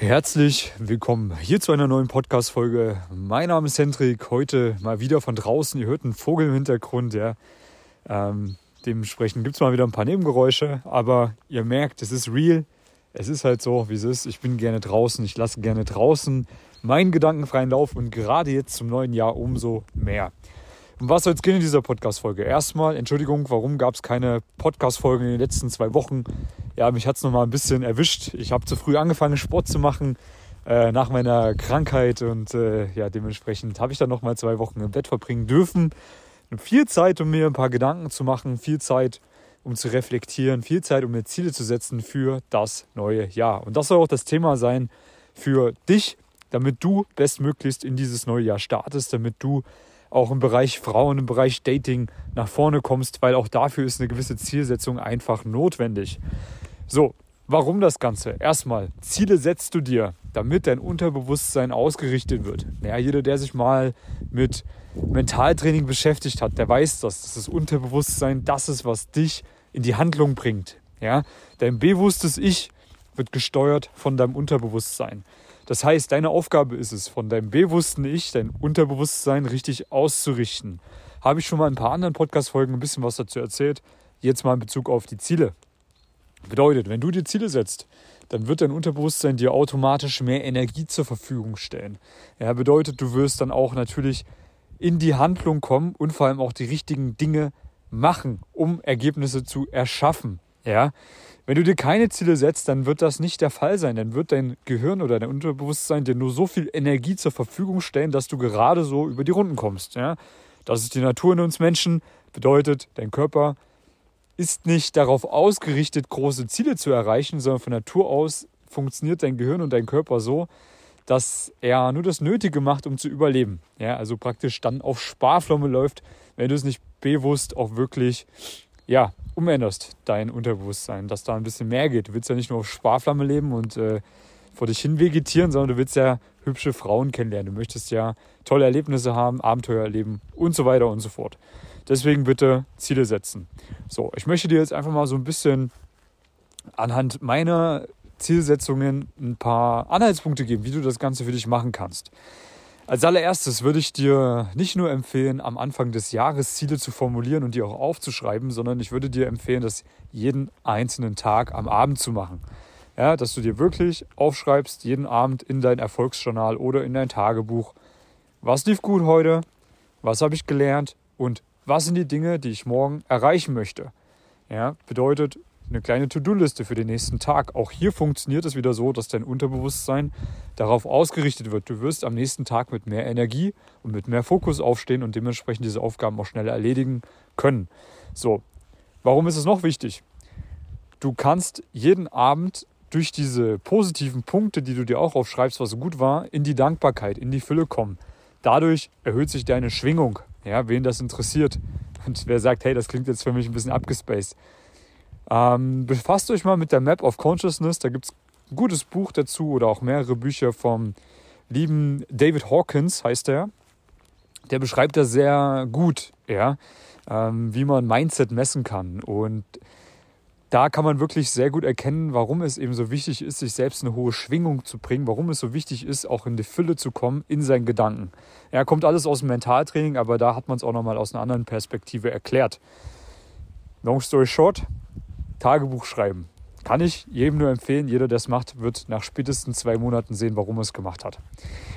Herzlich willkommen hier zu einer neuen Podcast-Folge. Mein Name ist Hendrik, heute mal wieder von draußen. Ihr hört einen Vogel im Hintergrund, ja. Ähm, dementsprechend gibt es mal wieder ein paar Nebengeräusche, aber ihr merkt, es ist real. Es ist halt so, wie es ist. Ich bin gerne draußen, ich lasse gerne draußen meinen gedankenfreien Lauf und gerade jetzt zum neuen Jahr umso mehr. Um was soll es gehen in dieser Podcast-Folge? Erstmal, Entschuldigung, warum gab es keine Podcast-Folgen in den letzten zwei Wochen? Ja, mich hat es nochmal ein bisschen erwischt. Ich habe zu früh angefangen, Sport zu machen äh, nach meiner Krankheit und äh, ja, dementsprechend habe ich dann nochmal zwei Wochen im Bett verbringen dürfen. Viel Zeit, um mir ein paar Gedanken zu machen, viel Zeit, um zu reflektieren, viel Zeit, um mir Ziele zu setzen für das neue Jahr. Und das soll auch das Thema sein für dich, damit du bestmöglichst in dieses neue Jahr startest, damit du auch im Bereich Frauen, im Bereich Dating nach vorne kommst, weil auch dafür ist eine gewisse Zielsetzung einfach notwendig. So, warum das Ganze? Erstmal, Ziele setzt du dir, damit dein Unterbewusstsein ausgerichtet wird. Ja, jeder, der sich mal mit Mentaltraining beschäftigt hat, der weiß das. Das ist Unterbewusstsein, das ist, was dich in die Handlung bringt. Ja? Dein bewusstes Ich wird gesteuert von deinem Unterbewusstsein. Das heißt, deine Aufgabe ist es, von deinem bewussten Ich, dein Unterbewusstsein richtig auszurichten. Habe ich schon mal in ein paar anderen Podcast-Folgen ein bisschen was dazu erzählt. Jetzt mal in Bezug auf die Ziele. Bedeutet, wenn du dir Ziele setzt, dann wird dein Unterbewusstsein dir automatisch mehr Energie zur Verfügung stellen. Ja, bedeutet, du wirst dann auch natürlich in die Handlung kommen und vor allem auch die richtigen Dinge machen, um Ergebnisse zu erschaffen. Ja, wenn du dir keine Ziele setzt, dann wird das nicht der Fall sein. Dann wird dein Gehirn oder dein Unterbewusstsein dir nur so viel Energie zur Verfügung stellen, dass du gerade so über die Runden kommst. Ja? Das ist die Natur in uns Menschen. Bedeutet, dein Körper ist nicht darauf ausgerichtet, große Ziele zu erreichen, sondern von Natur aus funktioniert dein Gehirn und dein Körper so, dass er nur das Nötige macht, um zu überleben. Ja, also praktisch dann auf Sparflamme läuft, wenn du es nicht bewusst auch wirklich ja, umänderst, dein Unterbewusstsein, dass da ein bisschen mehr geht. Du willst ja nicht nur auf Sparflamme leben und äh, vor dich hin vegetieren, sondern du willst ja hübsche Frauen kennenlernen. Du möchtest ja tolle Erlebnisse haben, Abenteuer erleben und so weiter und so fort. Deswegen bitte Ziele setzen. So, ich möchte dir jetzt einfach mal so ein bisschen anhand meiner Zielsetzungen ein paar Anhaltspunkte geben, wie du das Ganze für dich machen kannst. Als allererstes würde ich dir nicht nur empfehlen, am Anfang des Jahres Ziele zu formulieren und die auch aufzuschreiben, sondern ich würde dir empfehlen, das jeden einzelnen Tag am Abend zu machen. Ja, dass du dir wirklich aufschreibst, jeden Abend in dein Erfolgsjournal oder in dein Tagebuch, was lief gut heute, was habe ich gelernt und was sind die Dinge, die ich morgen erreichen möchte. Ja, bedeutet, eine kleine To-Do-Liste für den nächsten Tag. Auch hier funktioniert es wieder so, dass dein Unterbewusstsein darauf ausgerichtet wird. Du wirst am nächsten Tag mit mehr Energie und mit mehr Fokus aufstehen und dementsprechend diese Aufgaben auch schneller erledigen können. So, warum ist es noch wichtig? Du kannst jeden Abend durch diese positiven Punkte, die du dir auch aufschreibst, was gut war, in die Dankbarkeit, in die Fülle kommen. Dadurch erhöht sich deine Schwingung. Ja, wen das interessiert. Und wer sagt, hey, das klingt jetzt für mich ein bisschen abgespaced ähm, befasst euch mal mit der Map of Consciousness. Da gibt es ein gutes Buch dazu oder auch mehrere Bücher vom lieben David Hawkins, heißt er. Der beschreibt das sehr gut, ja, ähm, wie man Mindset messen kann. Und da kann man wirklich sehr gut erkennen, warum es eben so wichtig ist, sich selbst eine hohe Schwingung zu bringen, warum es so wichtig ist, auch in die Fülle zu kommen in seinen Gedanken. Ja, kommt alles aus dem Mentaltraining, aber da hat man es auch nochmal aus einer anderen Perspektive erklärt. Long story short, Tagebuch schreiben. Kann ich jedem nur empfehlen. Jeder, der es macht, wird nach spätestens zwei Monaten sehen, warum er es gemacht hat.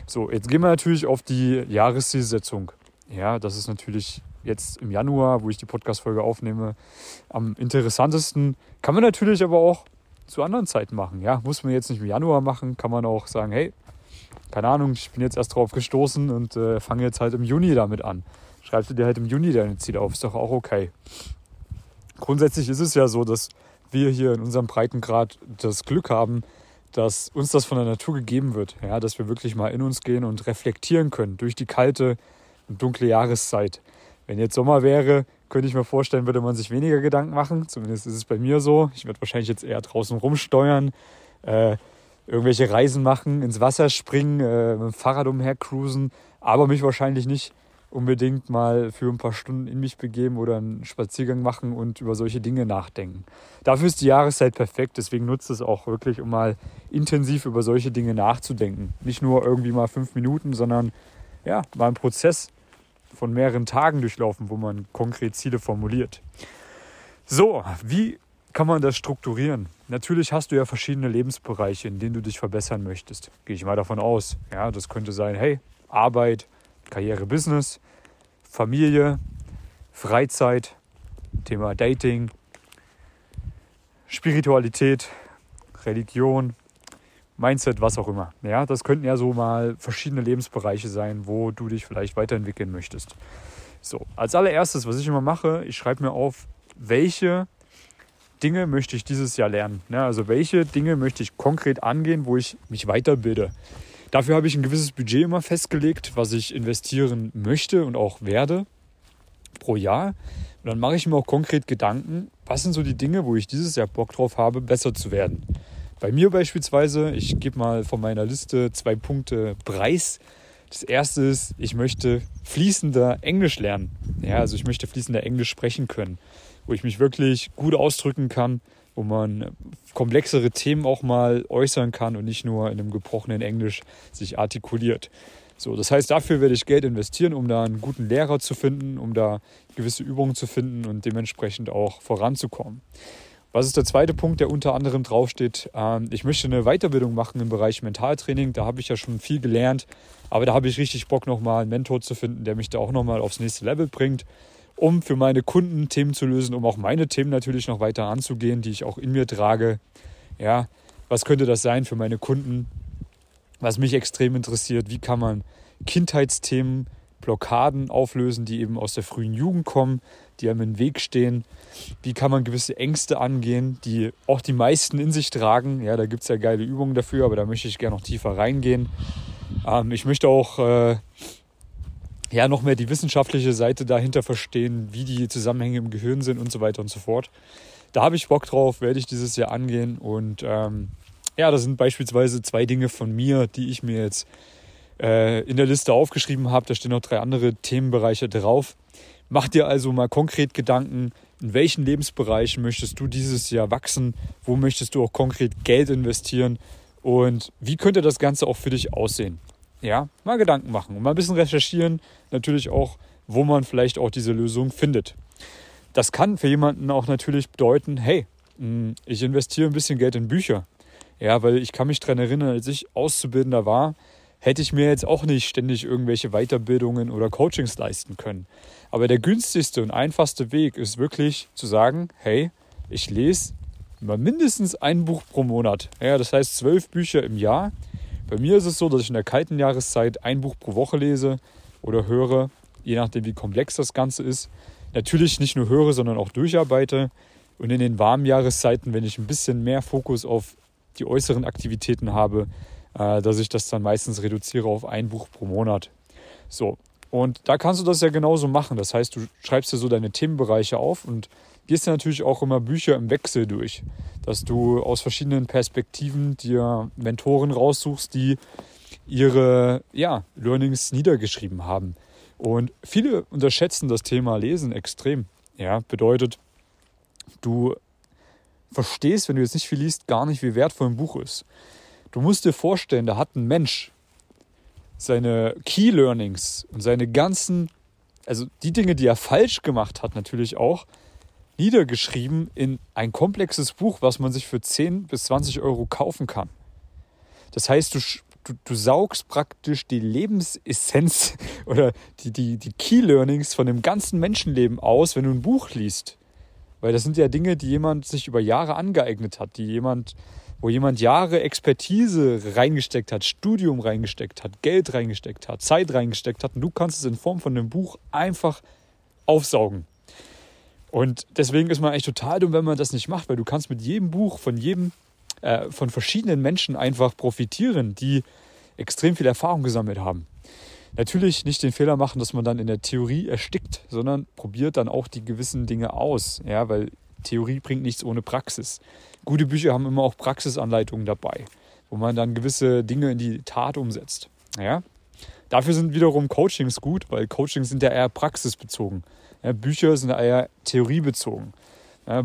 So, jetzt gehen wir natürlich auf die Jahreszielsetzung. Ja, das ist natürlich jetzt im Januar, wo ich die Podcast-Folge aufnehme, am interessantesten. Kann man natürlich aber auch zu anderen Zeiten machen. Ja, muss man jetzt nicht im Januar machen, kann man auch sagen, hey, keine Ahnung, ich bin jetzt erst drauf gestoßen und äh, fange jetzt halt im Juni damit an. Schreibst du dir halt im Juni deine Ziele auf, ist doch auch okay grundsätzlich ist es ja so, dass wir hier in unserem Breitengrad das Glück haben, dass uns das von der Natur gegeben wird. Ja, dass wir wirklich mal in uns gehen und reflektieren können durch die kalte und dunkle Jahreszeit. Wenn jetzt Sommer wäre, könnte ich mir vorstellen, würde man sich weniger Gedanken machen. Zumindest ist es bei mir so. Ich werde wahrscheinlich jetzt eher draußen rumsteuern, äh, irgendwelche Reisen machen, ins Wasser springen, äh, mit dem Fahrrad umhercruisen, aber mich wahrscheinlich nicht unbedingt mal für ein paar Stunden in mich begeben oder einen Spaziergang machen und über solche Dinge nachdenken. Dafür ist die Jahreszeit perfekt, deswegen nutze es auch wirklich, um mal intensiv über solche Dinge nachzudenken. Nicht nur irgendwie mal fünf Minuten, sondern ja, mal einen Prozess von mehreren Tagen durchlaufen, wo man konkret Ziele formuliert. So, wie kann man das strukturieren? Natürlich hast du ja verschiedene Lebensbereiche, in denen du dich verbessern möchtest. Gehe ich mal davon aus. Ja, das könnte sein, hey, Arbeit, Karriere, Business, Familie, Freizeit, Thema Dating, Spiritualität, Religion, Mindset, was auch immer. Ja, das könnten ja so mal verschiedene Lebensbereiche sein, wo du dich vielleicht weiterentwickeln möchtest. So, als allererstes, was ich immer mache, ich schreibe mir auf, welche Dinge möchte ich dieses Jahr lernen. Ja, also welche Dinge möchte ich konkret angehen, wo ich mich weiterbilde. Dafür habe ich ein gewisses Budget immer festgelegt, was ich investieren möchte und auch werde pro Jahr. Und dann mache ich mir auch konkret Gedanken, was sind so die Dinge, wo ich dieses Jahr Bock drauf habe, besser zu werden. Bei mir beispielsweise, ich gebe mal von meiner Liste zwei Punkte Preis. Das erste ist, ich möchte fließender Englisch lernen. Ja, also ich möchte fließender Englisch sprechen können, wo ich mich wirklich gut ausdrücken kann wo man komplexere Themen auch mal äußern kann und nicht nur in einem gebrochenen Englisch sich artikuliert. So, das heißt, dafür werde ich Geld investieren, um da einen guten Lehrer zu finden, um da gewisse Übungen zu finden und dementsprechend auch voranzukommen. Was ist der zweite Punkt, der unter anderem draufsteht? Ähm, ich möchte eine Weiterbildung machen im Bereich Mentaltraining. Da habe ich ja schon viel gelernt, aber da habe ich richtig Bock, nochmal einen Mentor zu finden, der mich da auch nochmal aufs nächste Level bringt um für meine Kunden Themen zu lösen, um auch meine Themen natürlich noch weiter anzugehen, die ich auch in mir trage. Ja, was könnte das sein für meine Kunden? Was mich extrem interessiert, wie kann man Kindheitsthemen, Blockaden auflösen, die eben aus der frühen Jugend kommen, die einem im Weg stehen? Wie kann man gewisse Ängste angehen, die auch die meisten in sich tragen? Ja, da gibt es ja geile Übungen dafür, aber da möchte ich gerne noch tiefer reingehen. Ähm, ich möchte auch äh, ja, noch mehr die wissenschaftliche Seite dahinter verstehen, wie die Zusammenhänge im Gehirn sind und so weiter und so fort. Da habe ich Bock drauf, werde ich dieses Jahr angehen. Und ähm, ja, das sind beispielsweise zwei Dinge von mir, die ich mir jetzt äh, in der Liste aufgeschrieben habe. Da stehen noch drei andere Themenbereiche drauf. Mach dir also mal konkret Gedanken, in welchen Lebensbereichen möchtest du dieses Jahr wachsen, wo möchtest du auch konkret Geld investieren und wie könnte das Ganze auch für dich aussehen ja, mal Gedanken machen und mal ein bisschen recherchieren, natürlich auch, wo man vielleicht auch diese Lösung findet. Das kann für jemanden auch natürlich bedeuten, hey, hm, ich investiere ein bisschen Geld in Bücher. Ja, weil ich kann mich daran erinnern, als ich Auszubildender war, hätte ich mir jetzt auch nicht ständig irgendwelche Weiterbildungen oder Coachings leisten können. Aber der günstigste und einfachste Weg ist wirklich zu sagen, hey, ich lese mal mindestens ein Buch pro Monat. Ja, das heißt zwölf Bücher im Jahr bei mir ist es so, dass ich in der kalten Jahreszeit ein Buch pro Woche lese oder höre, je nachdem wie komplex das Ganze ist. Natürlich nicht nur höre, sondern auch durcharbeite. Und in den warmen Jahreszeiten, wenn ich ein bisschen mehr Fokus auf die äußeren Aktivitäten habe, äh, dass ich das dann meistens reduziere auf ein Buch pro Monat. So, und da kannst du das ja genauso machen. Das heißt, du schreibst dir so deine Themenbereiche auf und gehst du natürlich auch immer Bücher im Wechsel durch, dass du aus verschiedenen Perspektiven dir Mentoren raussuchst, die ihre ja, Learnings niedergeschrieben haben. Und viele unterschätzen das Thema Lesen extrem. Ja, bedeutet, du verstehst, wenn du jetzt nicht viel liest, gar nicht, wie wertvoll ein Buch ist. Du musst dir vorstellen, da hat ein Mensch seine Key Learnings und seine ganzen, also die Dinge, die er falsch gemacht hat, natürlich auch, niedergeschrieben in ein komplexes Buch, was man sich für 10 bis 20 Euro kaufen kann. Das heißt, du, du, du saugst praktisch die Lebensessenz oder die, die, die Key Learnings von dem ganzen Menschenleben aus, wenn du ein Buch liest. Weil das sind ja Dinge, die jemand sich über Jahre angeeignet hat, die jemand, wo jemand Jahre Expertise reingesteckt hat, Studium reingesteckt hat, Geld reingesteckt hat, Zeit reingesteckt hat. Und du kannst es in Form von einem Buch einfach aufsaugen. Und deswegen ist man eigentlich total dumm, wenn man das nicht macht, weil du kannst mit jedem Buch von jedem, äh, von verschiedenen Menschen einfach profitieren, die extrem viel Erfahrung gesammelt haben. Natürlich nicht den Fehler machen, dass man dann in der Theorie erstickt, sondern probiert dann auch die gewissen Dinge aus, ja, weil Theorie bringt nichts ohne Praxis. Gute Bücher haben immer auch Praxisanleitungen dabei, wo man dann gewisse Dinge in die Tat umsetzt. Ja? Dafür sind wiederum Coachings gut, weil Coachings sind ja eher praxisbezogen. Ja, Bücher sind eher theoriebezogen. Ja,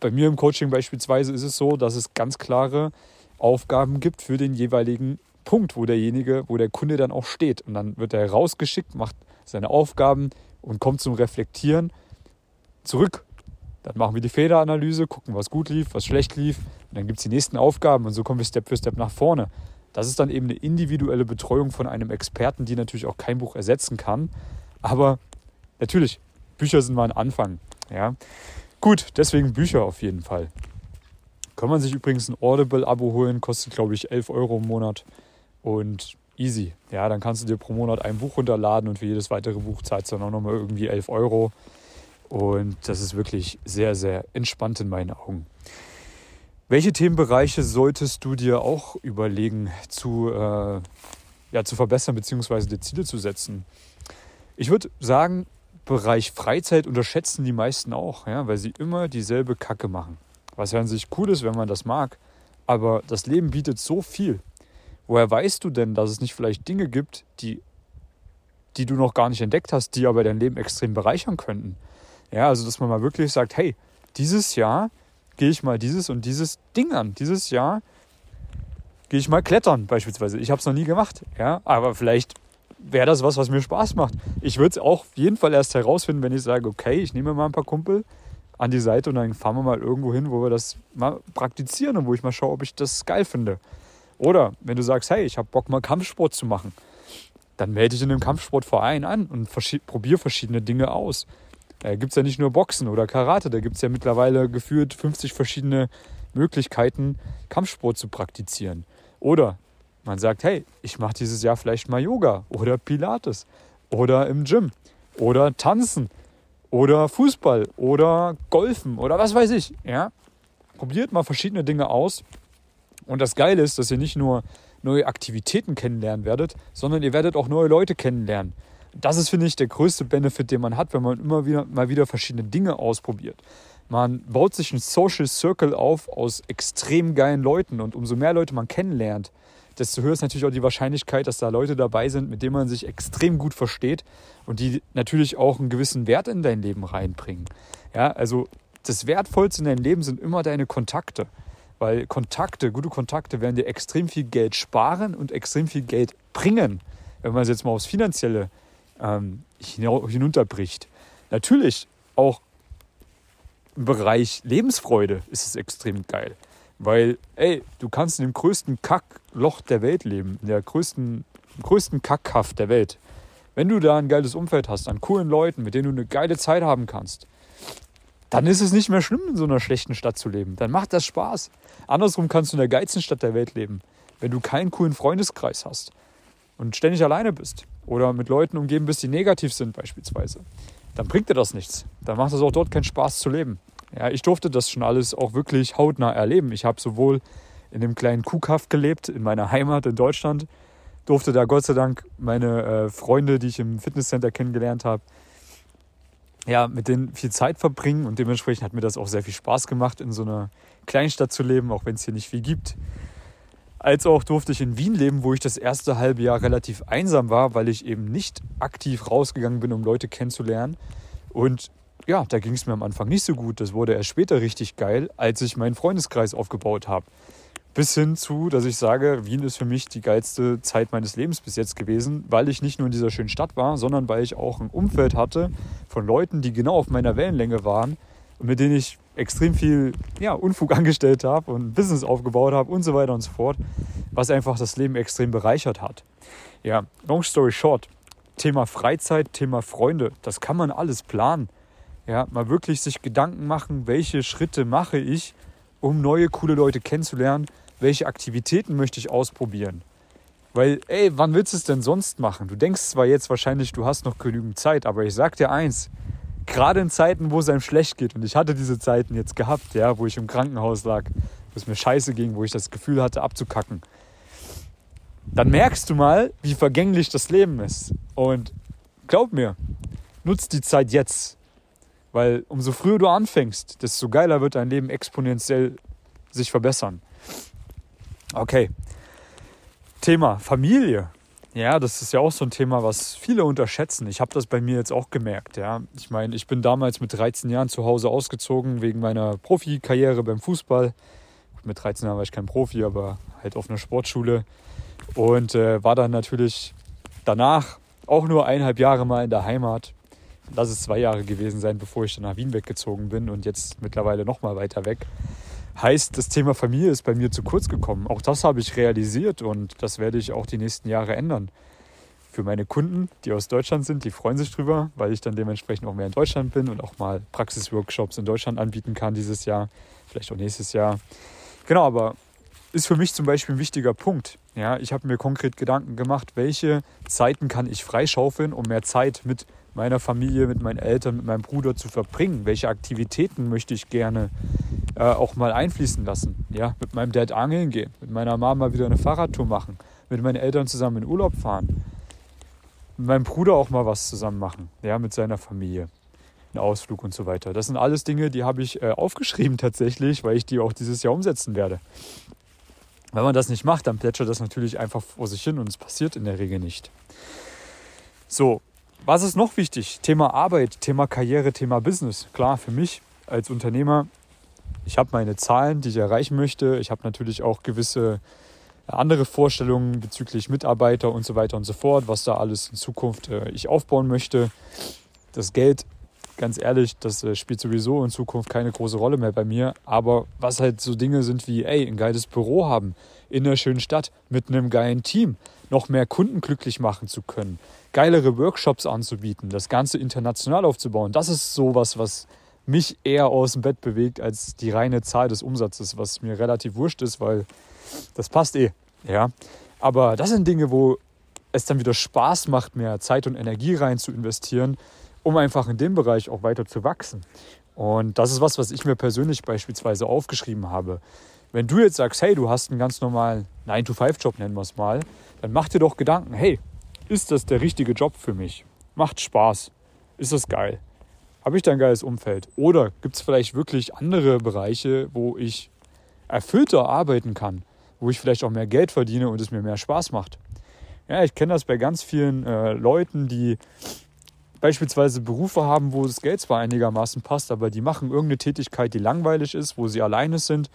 bei mir im Coaching beispielsweise ist es so, dass es ganz klare Aufgaben gibt für den jeweiligen Punkt, wo derjenige, wo der Kunde dann auch steht. Und dann wird er rausgeschickt, macht seine Aufgaben und kommt zum Reflektieren zurück. Dann machen wir die Fehleranalyse, gucken, was gut lief, was schlecht lief. Und dann gibt es die nächsten Aufgaben und so kommen wir Step für Step nach vorne. Das ist dann eben eine individuelle Betreuung von einem Experten, die natürlich auch kein Buch ersetzen kann. Aber natürlich, Bücher sind mal ein Anfang. Ja. Gut, deswegen Bücher auf jeden Fall. Kann man sich übrigens ein Audible-Abo holen, kostet glaube ich 11 Euro im Monat und easy. Ja, dann kannst du dir pro Monat ein Buch runterladen und für jedes weitere Buch zahlst du dann auch nochmal irgendwie 11 Euro. Und das ist wirklich sehr, sehr entspannt in meinen Augen. Welche Themenbereiche solltest du dir auch überlegen zu, äh, ja, zu verbessern bzw. dir Ziele zu setzen? Ich würde sagen, Bereich Freizeit unterschätzen die meisten auch, ja, weil sie immer dieselbe Kacke machen. Was ja an sich cool ist, wenn man das mag. Aber das Leben bietet so viel. Woher weißt du denn, dass es nicht vielleicht Dinge gibt, die, die du noch gar nicht entdeckt hast, die aber dein Leben extrem bereichern könnten? Ja, also dass man mal wirklich sagt, hey, dieses Jahr gehe ich mal dieses und dieses Ding an. Dieses Jahr gehe ich mal klettern beispielsweise. Ich habe es noch nie gemacht, ja, aber vielleicht wäre das was, was mir Spaß macht. Ich würde es auch auf jeden Fall erst herausfinden, wenn ich sage, okay, ich nehme mal ein paar Kumpel an die Seite und dann fahren wir mal irgendwo hin, wo wir das mal praktizieren und wo ich mal schaue, ob ich das geil finde. Oder wenn du sagst, hey, ich habe Bock mal Kampfsport zu machen, dann melde dich in einem Kampfsportverein an und probiere verschiedene Dinge aus. Da gibt es ja nicht nur Boxen oder Karate, da gibt es ja mittlerweile gefühlt 50 verschiedene Möglichkeiten, Kampfsport zu praktizieren. Oder man sagt, hey, ich mache dieses Jahr vielleicht mal Yoga oder Pilates oder im Gym oder tanzen oder Fußball oder Golfen oder was weiß ich. Ja? Probiert mal verschiedene Dinge aus. Und das Geile ist, dass ihr nicht nur neue Aktivitäten kennenlernen werdet, sondern ihr werdet auch neue Leute kennenlernen. Das ist, finde ich, der größte Benefit, den man hat, wenn man immer wieder mal wieder verschiedene Dinge ausprobiert. Man baut sich einen Social Circle auf aus extrem geilen Leuten und umso mehr Leute man kennenlernt, desto höher ist natürlich auch die Wahrscheinlichkeit, dass da Leute dabei sind, mit denen man sich extrem gut versteht und die natürlich auch einen gewissen Wert in dein Leben reinbringen. Ja, also das Wertvollste in deinem Leben sind immer deine Kontakte. Weil Kontakte, gute Kontakte werden dir extrem viel Geld sparen und extrem viel Geld bringen, wenn man es jetzt mal aufs Finanzielle ähm, hinunterbricht. Natürlich auch im Bereich Lebensfreude ist es extrem geil. Weil, ey, du kannst in dem größten Kackloch der Welt leben, in der größten, größten Kackhaft der Welt. Wenn du da ein geiles Umfeld hast, an coolen Leuten, mit denen du eine geile Zeit haben kannst, dann ist es nicht mehr schlimm, in so einer schlechten Stadt zu leben. Dann macht das Spaß. Andersrum kannst du in der geilsten Stadt der Welt leben, wenn du keinen coolen Freundeskreis hast und ständig alleine bist oder mit Leuten umgeben bist, die negativ sind beispielsweise. Dann bringt dir das nichts. Dann macht es auch dort keinen Spaß zu leben. Ja, ich durfte das schon alles auch wirklich hautnah erleben. Ich habe sowohl in dem kleinen Kuhkaff gelebt, in meiner Heimat in Deutschland, durfte da Gott sei Dank meine äh, Freunde, die ich im Fitnesscenter kennengelernt habe, ja, mit denen viel Zeit verbringen und dementsprechend hat mir das auch sehr viel Spaß gemacht, in so einer Kleinstadt zu leben, auch wenn es hier nicht viel gibt. Als auch durfte ich in Wien leben, wo ich das erste halbe Jahr relativ einsam war, weil ich eben nicht aktiv rausgegangen bin, um Leute kennenzulernen. Und ja, da ging es mir am Anfang nicht so gut. Das wurde erst später richtig geil, als ich meinen Freundeskreis aufgebaut habe. Bis hin zu, dass ich sage, Wien ist für mich die geilste Zeit meines Lebens bis jetzt gewesen, weil ich nicht nur in dieser schönen Stadt war, sondern weil ich auch ein Umfeld hatte von Leuten, die genau auf meiner Wellenlänge waren und mit denen ich extrem viel ja, Unfug angestellt habe und Business aufgebaut habe und so weiter und so fort, was einfach das Leben extrem bereichert hat. Ja, long story short, Thema Freizeit, Thema Freunde, das kann man alles planen. Ja, mal wirklich sich Gedanken machen, welche Schritte mache ich, um neue coole Leute kennenzulernen, welche Aktivitäten möchte ich ausprobieren. Weil, ey, wann willst du es denn sonst machen? Du denkst zwar jetzt wahrscheinlich, du hast noch genügend Zeit, aber ich sag dir eins, gerade in Zeiten, wo es einem schlecht geht, und ich hatte diese Zeiten jetzt gehabt, ja, wo ich im Krankenhaus lag, wo es mir scheiße ging, wo ich das Gefühl hatte, abzukacken, dann merkst du mal, wie vergänglich das Leben ist. Und glaub mir, nutzt die Zeit jetzt. Weil umso früher du anfängst, desto geiler wird dein Leben exponentiell sich verbessern. Okay. Thema Familie. ja, das ist ja auch so ein Thema, was viele unterschätzen. Ich habe das bei mir jetzt auch gemerkt. Ja. Ich meine, ich bin damals mit 13 Jahren zu Hause ausgezogen wegen meiner Profikarriere beim Fußball. Mit 13 Jahren war ich kein Profi, aber halt auf einer Sportschule. Und äh, war dann natürlich danach auch nur eineinhalb Jahre mal in der Heimat. Lass es zwei Jahre gewesen sein, bevor ich dann nach Wien weggezogen bin und jetzt mittlerweile noch mal weiter weg. Heißt, das Thema Familie ist bei mir zu kurz gekommen. Auch das habe ich realisiert und das werde ich auch die nächsten Jahre ändern. Für meine Kunden, die aus Deutschland sind, die freuen sich drüber, weil ich dann dementsprechend auch mehr in Deutschland bin und auch mal Praxisworkshops in Deutschland anbieten kann dieses Jahr, vielleicht auch nächstes Jahr. Genau, aber ist für mich zum Beispiel ein wichtiger Punkt. Ja, ich habe mir konkret Gedanken gemacht, welche Zeiten kann ich freischaufeln, um mehr Zeit mit meiner Familie, mit meinen Eltern, mit meinem Bruder zu verbringen. Welche Aktivitäten möchte ich gerne äh, auch mal einfließen lassen? Ja, mit meinem Dad angeln gehen, mit meiner Mama wieder eine Fahrradtour machen, mit meinen Eltern zusammen in Urlaub fahren, mit meinem Bruder auch mal was zusammen machen, ja, mit seiner Familie. Einen Ausflug und so weiter. Das sind alles Dinge, die habe ich äh, aufgeschrieben tatsächlich, weil ich die auch dieses Jahr umsetzen werde. Wenn man das nicht macht, dann plätschert das natürlich einfach vor sich hin und es passiert in der Regel nicht. So, was ist noch wichtig? Thema Arbeit, Thema Karriere, Thema Business. Klar, für mich als Unternehmer, ich habe meine Zahlen, die ich erreichen möchte. Ich habe natürlich auch gewisse andere Vorstellungen bezüglich Mitarbeiter und so weiter und so fort, was da alles in Zukunft äh, ich aufbauen möchte. Das Geld ganz ehrlich, das äh, spielt sowieso in Zukunft keine große Rolle mehr bei mir. Aber was halt so Dinge sind wie, ey, ein geiles Büro haben in einer schönen Stadt mit einem geilen Team, noch mehr Kunden glücklich machen zu können, geilere Workshops anzubieten, das Ganze international aufzubauen, das ist sowas, was mich eher aus dem Bett bewegt als die reine Zahl des Umsatzes, was mir relativ wurscht ist, weil das passt eh. Ja. Aber das sind Dinge, wo es dann wieder Spaß macht, mehr Zeit und Energie rein zu investieren, um einfach in dem Bereich auch weiter zu wachsen. Und das ist was, was ich mir persönlich beispielsweise aufgeschrieben habe. Wenn du jetzt sagst, hey, du hast einen ganz normalen 9-to-5-Job, nennen wir es mal, dann mach dir doch Gedanken, hey, ist das der richtige Job für mich? Macht Spaß? Ist das geil? Habe ich da ein geiles Umfeld? Oder gibt es vielleicht wirklich andere Bereiche, wo ich erfüllter arbeiten kann, wo ich vielleicht auch mehr Geld verdiene und es mir mehr Spaß macht? Ja, ich kenne das bei ganz vielen äh, Leuten, die beispielsweise Berufe haben, wo das Geld zwar einigermaßen passt, aber die machen irgendeine Tätigkeit, die langweilig ist, wo sie alleine sind,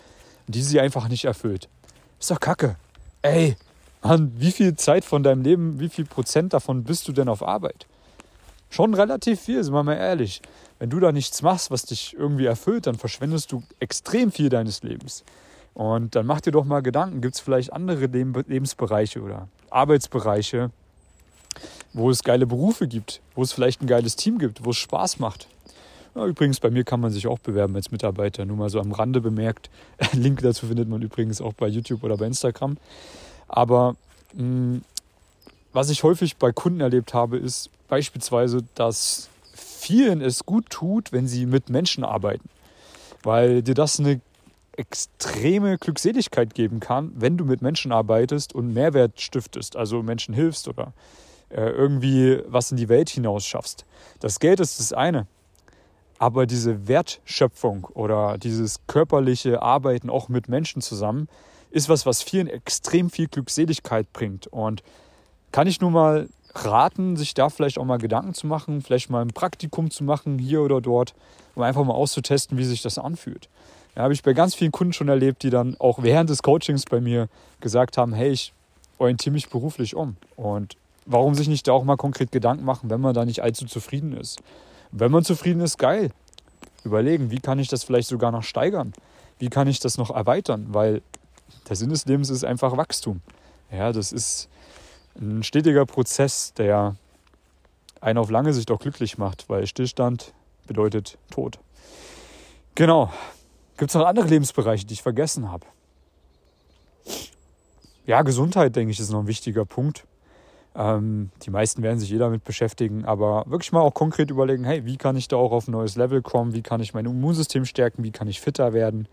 die sie einfach nicht erfüllt. Ist doch kacke. Ey, Mann, wie viel Zeit von deinem Leben, wie viel Prozent davon bist du denn auf Arbeit? Schon relativ viel, sind wir mal ehrlich. Wenn du da nichts machst, was dich irgendwie erfüllt, dann verschwendest du extrem viel deines Lebens. Und dann mach dir doch mal Gedanken, gibt es vielleicht andere Lebensbereiche oder Arbeitsbereiche, wo es geile Berufe gibt, wo es vielleicht ein geiles Team gibt, wo es Spaß macht. Ja, übrigens, bei mir kann man sich auch bewerben als Mitarbeiter, nur mal so am Rande bemerkt. Link dazu findet man übrigens auch bei YouTube oder bei Instagram. Aber mh, hm, was ich häufig bei Kunden erlebt habe, ist beispielsweise, dass vielen es gut tut, wenn sie mit Menschen arbeiten. Weil dir das eine extreme Glückseligkeit geben kann, wenn du mit Menschen arbeitest und Mehrwert stiftest, also Menschen hilfst oder äh, irgendwie was in die Welt hinaus schaffst. Das Geld ist das eine. Aber diese Wertschöpfung oder dieses körperliche Arbeiten auch mit Menschen zusammen ist was, was vielen extrem viel Glückseligkeit bringt. Und kann ich nur mal raten, sich da vielleicht auch mal Gedanken zu machen, vielleicht mal ein Praktikum zu machen, hier oder dort, um einfach mal auszutesten, wie sich das anfühlt. Ja, habe ich bei ganz vielen Kunden schon erlebt, die dann auch während des Coachings bei mir gesagt haben, hey, ich orientiere mich beruflich um. Und warum sich nicht da auch mal konkret Gedanken machen, wenn man da nicht allzu zufrieden ist. Wenn man zufrieden ist, geil. Überlegen, wie kann ich das vielleicht sogar noch steigern? Wie kann ich das noch erweitern? Weil der Sinn des Lebens ist einfach Wachstum. Ja, das ist ein stetiger Prozess, der einen auf lange Sicht auch glücklich macht, weil Stillstand bedeutet Tod. Genau. Gibt es noch andere Lebensbereiche, die ich vergessen habe? Ja, Gesundheit, denke ich, ist noch ein wichtiger Punkt. Ähm, die meisten werden sich eh damit beschäftigen, aber wirklich mal auch konkret überlegen, hey, wie kann ich da auch auf ein neues Level kommen? Wie kann ich mein Immunsystem stärken? Wie kann ich fitter werden?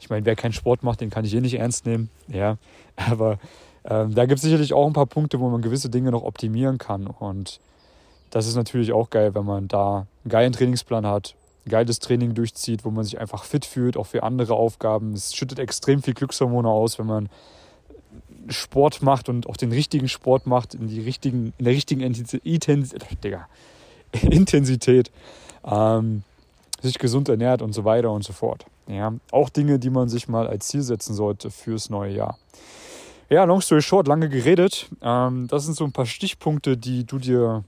Ich meine, wer keinen Sport macht, den kann ich eh nicht ernst nehmen. Ja, aber ähm, da gibt es sicherlich auch ein paar Punkte, wo man gewisse Dinge noch optimieren kann. Und das ist natürlich auch geil, wenn man da einen geilen Trainingsplan hat, ein geiles Training durchzieht, wo man sich einfach fit fühlt, auch für andere Aufgaben. Es schüttet extrem viel Glückshormone aus, wenn man Sport macht und auch den richtigen Sport macht, in, die richtigen, in der richtigen Intensität, ähm, sich gesund ernährt und so weiter und so fort. Ja, auch Dinge, die man sich mal als Ziel setzen sollte fürs neue Jahr. Ja, long story short, lange geredet. Ähm, das sind so ein paar Stichpunkte, die du dir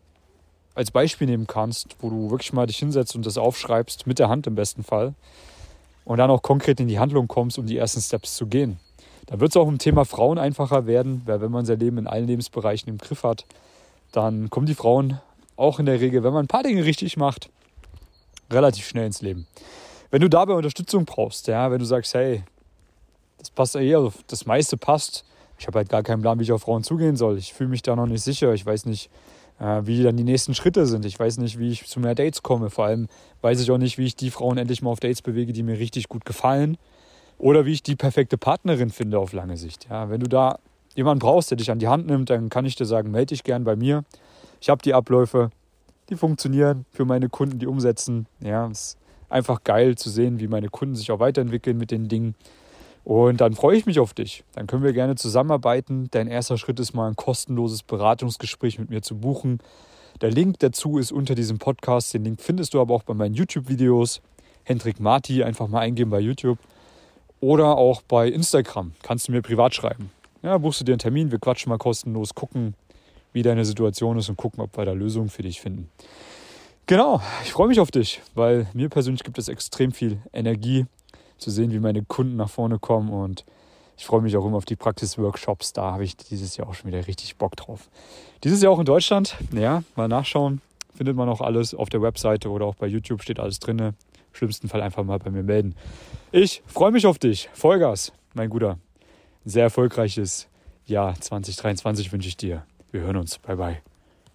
als Beispiel nehmen kannst, wo du wirklich mal dich hinsetzt und das aufschreibst, mit der Hand im besten Fall. Und dann auch konkret in die Handlung kommst, um die ersten Steps zu gehen. Da wird es auch im Thema Frauen einfacher werden, weil wenn man sein Leben in allen Lebensbereichen im Griff hat, dann kommen die Frauen auch in der Regel, wenn man ein paar Dinge richtig macht, relativ schnell ins Leben. Wenn du dabei Unterstützung brauchst, ja, wenn du sagst, hey, das passt eher, das meiste passt, ich habe halt gar keinen Plan, wie ich auf Frauen zugehen soll. Ich fühle mich da noch nicht sicher. Ich weiß nicht, äh, wie dann die nächsten Schritte sind. Ich weiß nicht, wie ich zu mehr Dates komme. Vor allem weiß ich auch nicht, wie ich die Frauen endlich mal auf Dates bewege, die mir richtig gut gefallen. Oder wie ich die perfekte Partnerin finde auf lange Sicht. Ja, wenn du da jemanden brauchst, der dich an die Hand nimmt, dann kann ich dir sagen, melde dich gern bei mir. Ich habe die Abläufe, die funktionieren für meine Kunden, die umsetzen. Ja, es ist einfach geil zu sehen, wie meine Kunden sich auch weiterentwickeln mit den Dingen. Und dann freue ich mich auf dich. Dann können wir gerne zusammenarbeiten. Dein erster Schritt ist mal ein kostenloses Beratungsgespräch mit mir zu buchen. Der Link dazu ist unter diesem Podcast. Den Link findest du aber auch bei meinen YouTube-Videos. Hendrik Marti einfach mal eingeben bei YouTube. Oder auch bei Instagram. Kannst du mir privat schreiben. Ja, buchst du dir einen Termin, wir quatschen mal kostenlos, gucken, wie deine Situation ist und gucken, ob wir da Lösungen für dich finden. Genau, ich freue mich auf dich, weil mir persönlich gibt es extrem viel Energie zu sehen, wie meine Kunden nach vorne kommen und ich freue mich auch immer auf die Praxisworkshops. Da habe ich dieses Jahr auch schon wieder richtig Bock drauf. Dieses Jahr auch in Deutschland. Ja, mal nachschauen. Findet man auch alles auf der Webseite oder auch bei YouTube steht alles drin. Im schlimmsten Fall einfach mal bei mir melden. Ich freue mich auf dich. Vollgas, mein Guter. Ein sehr erfolgreiches Jahr 2023 wünsche ich dir. Wir hören uns. Bye, bye.